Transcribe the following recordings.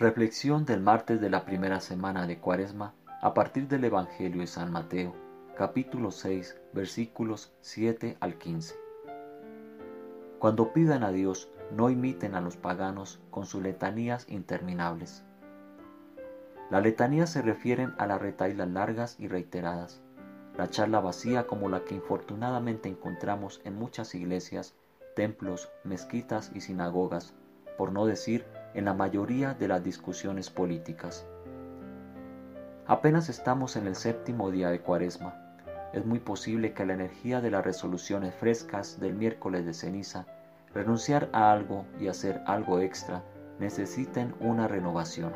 Reflexión del martes de la primera semana de Cuaresma a partir del Evangelio de San Mateo, capítulo 6, versículos 7 al 15. Cuando pidan a Dios, no imiten a los paganos con sus letanías interminables. Las letanías se refieren a las retailas largas y reiteradas, la charla vacía como la que infortunadamente encontramos en muchas iglesias, templos, mezquitas y sinagogas, por no decir en la mayoría de las discusiones políticas. Apenas estamos en el séptimo día de Cuaresma. Es muy posible que la energía de las resoluciones frescas del miércoles de ceniza, renunciar a algo y hacer algo extra, necesiten una renovación.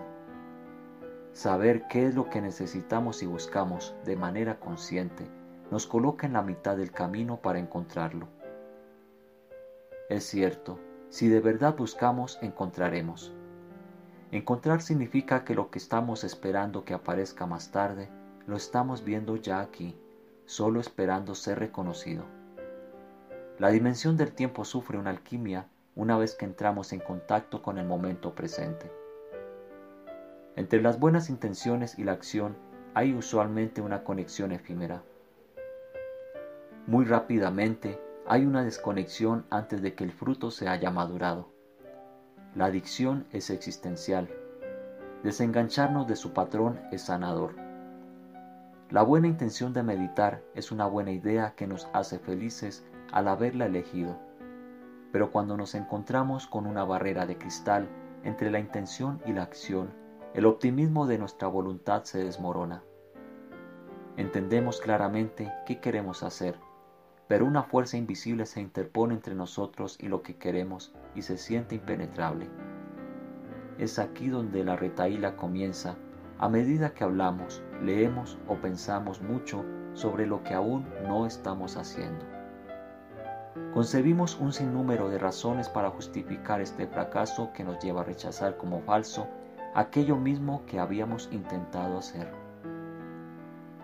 Saber qué es lo que necesitamos y buscamos de manera consciente nos coloca en la mitad del camino para encontrarlo. Es cierto, si de verdad buscamos, encontraremos. Encontrar significa que lo que estamos esperando que aparezca más tarde, lo estamos viendo ya aquí, solo esperando ser reconocido. La dimensión del tiempo sufre una alquimia una vez que entramos en contacto con el momento presente. Entre las buenas intenciones y la acción hay usualmente una conexión efímera. Muy rápidamente hay una desconexión antes de que el fruto se haya madurado. La adicción es existencial. Desengancharnos de su patrón es sanador. La buena intención de meditar es una buena idea que nos hace felices al haberla elegido. Pero cuando nos encontramos con una barrera de cristal entre la intención y la acción, el optimismo de nuestra voluntad se desmorona. Entendemos claramente qué queremos hacer, pero una fuerza invisible se interpone entre nosotros y lo que queremos y se siente impenetrable. Es aquí donde la retaíla comienza, a medida que hablamos, leemos o pensamos mucho sobre lo que aún no estamos haciendo. Concebimos un sinnúmero de razones para justificar este fracaso que nos lleva a rechazar como falso aquello mismo que habíamos intentado hacer.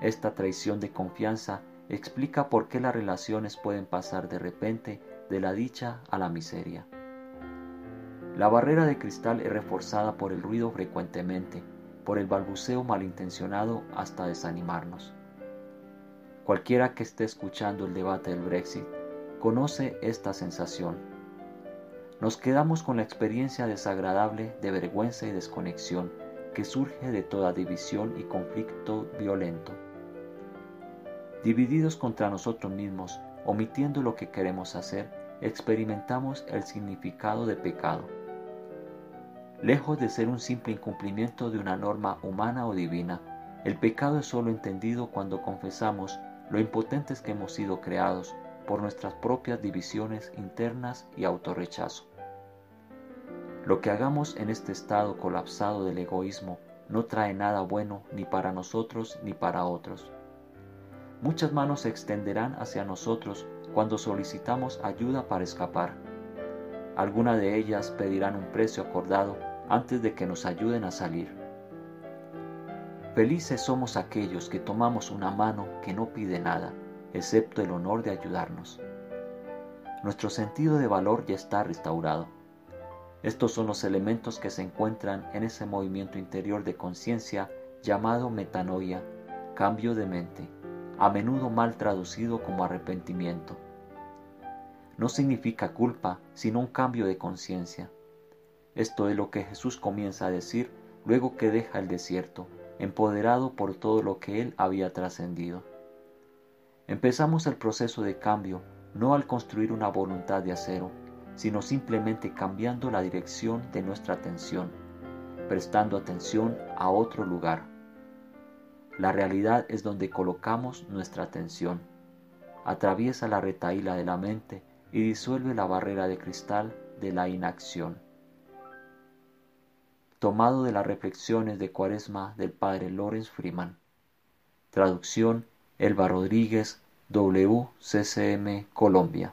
Esta traición de confianza explica por qué las relaciones pueden pasar de repente de la dicha a la miseria. La barrera de cristal es reforzada por el ruido frecuentemente, por el balbuceo malintencionado hasta desanimarnos. Cualquiera que esté escuchando el debate del Brexit conoce esta sensación nos quedamos con la experiencia desagradable de vergüenza y desconexión que surge de toda división y conflicto violento. Divididos contra nosotros mismos, omitiendo lo que queremos hacer, experimentamos el significado de pecado. Lejos de ser un simple incumplimiento de una norma humana o divina, el pecado es solo entendido cuando confesamos lo impotentes que hemos sido creados por nuestras propias divisiones internas y autorrechazo. Lo que hagamos en este estado colapsado del egoísmo no trae nada bueno ni para nosotros ni para otros. Muchas manos se extenderán hacia nosotros cuando solicitamos ayuda para escapar. Algunas de ellas pedirán un precio acordado antes de que nos ayuden a salir. Felices somos aquellos que tomamos una mano que no pide nada excepto el honor de ayudarnos. Nuestro sentido de valor ya está restaurado. Estos son los elementos que se encuentran en ese movimiento interior de conciencia llamado metanoia, cambio de mente, a menudo mal traducido como arrepentimiento. No significa culpa, sino un cambio de conciencia. Esto es lo que Jesús comienza a decir luego que deja el desierto, empoderado por todo lo que él había trascendido. Empezamos el proceso de cambio no al construir una voluntad de acero, sino simplemente cambiando la dirección de nuestra atención, prestando atención a otro lugar. La realidad es donde colocamos nuestra atención. Atraviesa la retaíla de la mente y disuelve la barrera de cristal de la inacción. Tomado de las reflexiones de Cuaresma del padre Lorenz Freeman. Traducción Elba Rodríguez, WCCM Colombia.